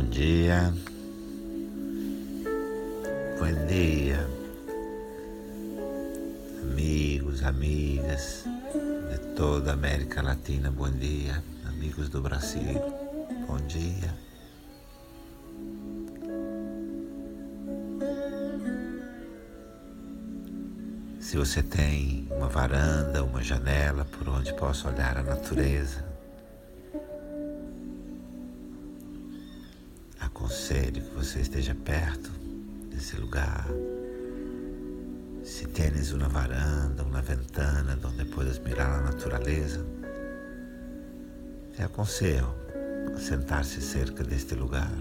Bom dia. Bom dia. Amigos, amigas de toda a América Latina, bom dia. Amigos do Brasil, bom dia. Se você tem uma varanda, uma janela por onde possa olhar a natureza, aconselho que você esteja perto desse lugar. Se tens uma varanda, uma ventana onde puedas mirar a natureza, te aconselho a sentar-se cerca deste lugar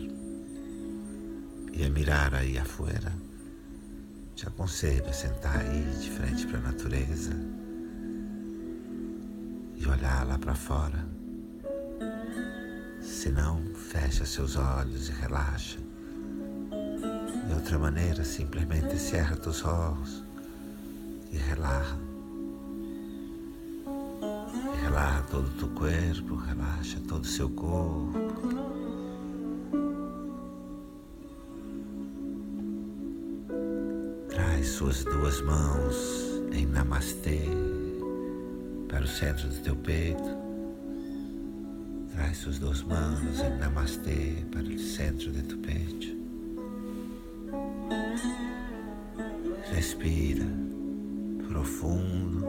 e a mirar aí afuera. Te aconselho a sentar aí de frente para a natureza e olhar lá para fora. Se não, fecha seus olhos e relaxa. De outra maneira, simplesmente cerra teus olhos e relaxa. Relaxa todo o teu corpo, relaxa todo o seu corpo. Traz suas duas mãos em Namastê para o centro do teu peito. Traz suas duas mãos em Namastê para o centro de teu peito. Respira profundo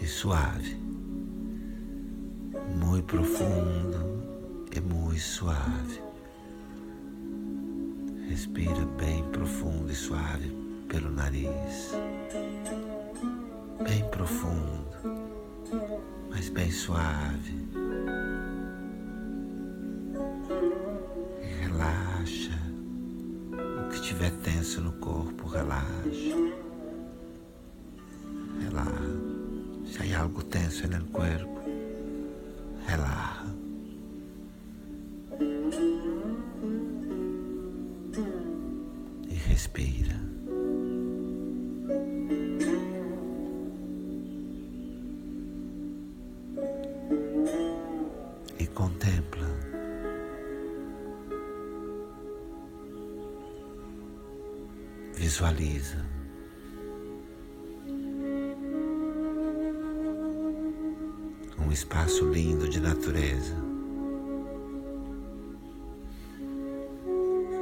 e suave. Muito profundo e muito suave. Respira bem profundo e suave pelo nariz. Bem profundo, mas bem suave. Relaxa. O que estiver tenso no corpo, relaxa. Relaxa. Se há algo tenso no corpo, relaxa. E respira. Visualiza. Um espaço lindo de natureza.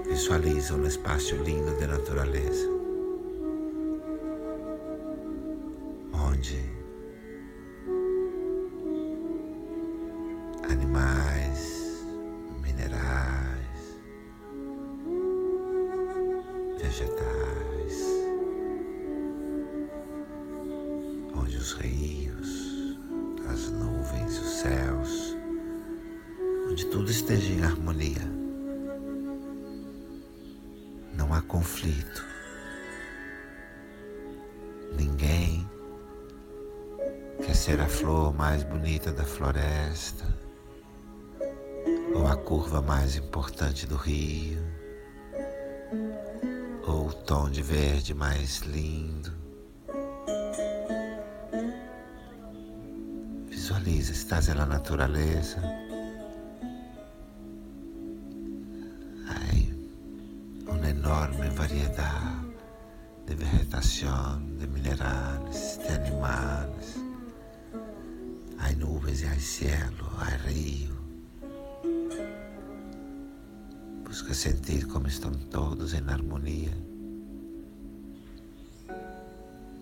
Visualiza um espaço lindo de natureza. Onde animais, harmonia. Não há conflito. Ninguém quer ser a flor mais bonita da floresta ou a curva mais importante do rio ou o tom de verde mais lindo. Visualiza, estás na natureza. Variedad de vegetación, de minerales, de animales. Hay nubes y hay cielo, hay río. Busca sentir como estão todos em harmonia.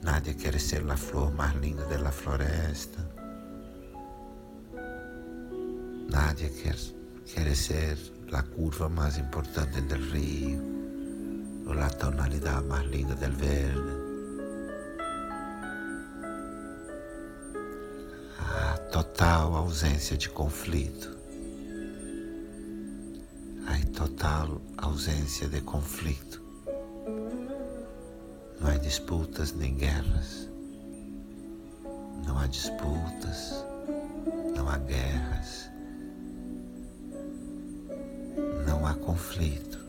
Nadie quer ser a flor mais linda da floresta. Nadie quer, quer ser a curva mais importante do rio ou a tonalidade mais linda do verde. A total ausência de conflito. A total ausência de conflito. Não há disputas nem guerras. Não há disputas, não há guerras, não há conflito.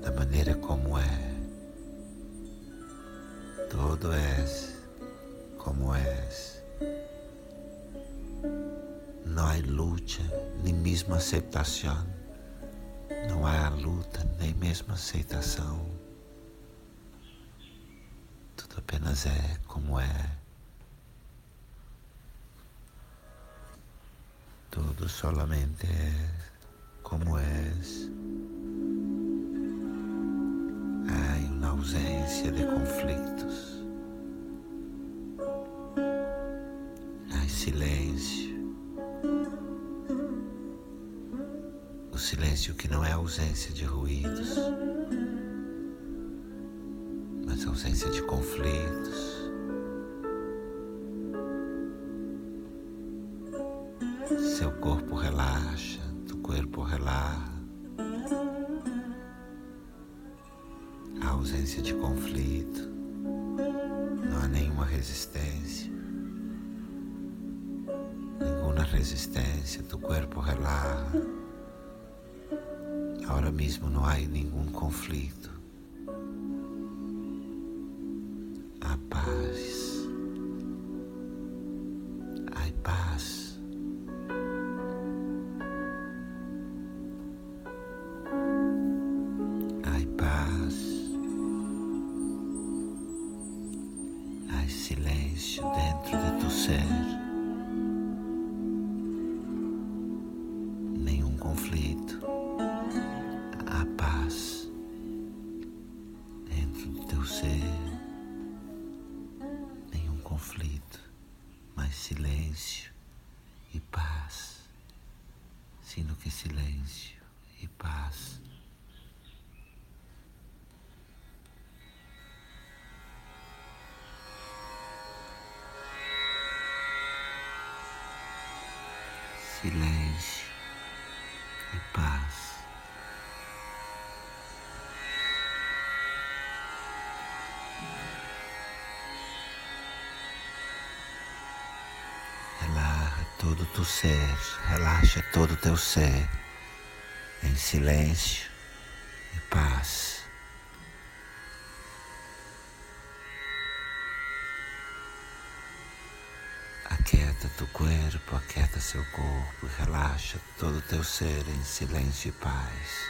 Da maneira como é. Todo és como és. Não há luta, nem mesmo aceitação. Não há luta, nem mesmo aceitação. Tudo apenas é como é. Tudo solamente é como és. Ausência de conflitos. Há silêncio. O silêncio que não é ausência de ruídos, mas ausência de conflitos. Seu corpo relaxa, tu corpo relaxa. Ausência de conflito, não há nenhuma resistência. Nenhuma resistência, tu corpo relaxa. Agora mesmo não há nenhum conflito. A paz. Ser. Nenhum conflito. A paz dentro do teu ser. Nenhum conflito, mas silêncio e paz. Sino que silêncio e paz. Silêncio e paz. Relaxa todo o teu ser, relaxa todo o teu ser em silêncio e paz. Aquieta teu corpo, aquieta seu corpo e relaxa todo o teu ser em silêncio e paz.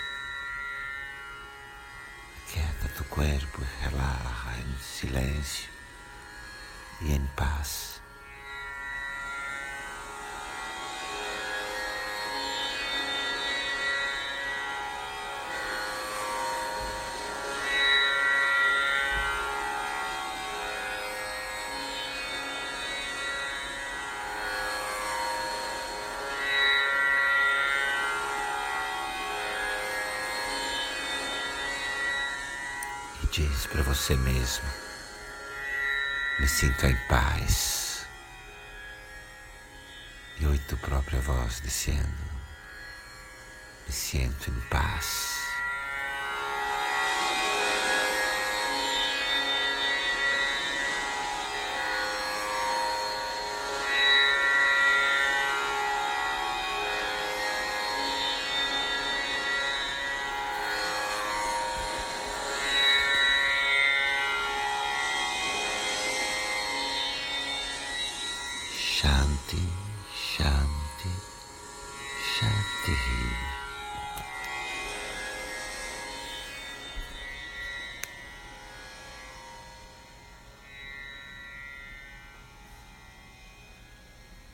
Aquieta teu corpo e relaxa em silêncio e em paz. Diz para você mesmo: me sinta em paz. E oi tu própria voz dizendo: me sinto em paz. Shanti Shanti Shanti he.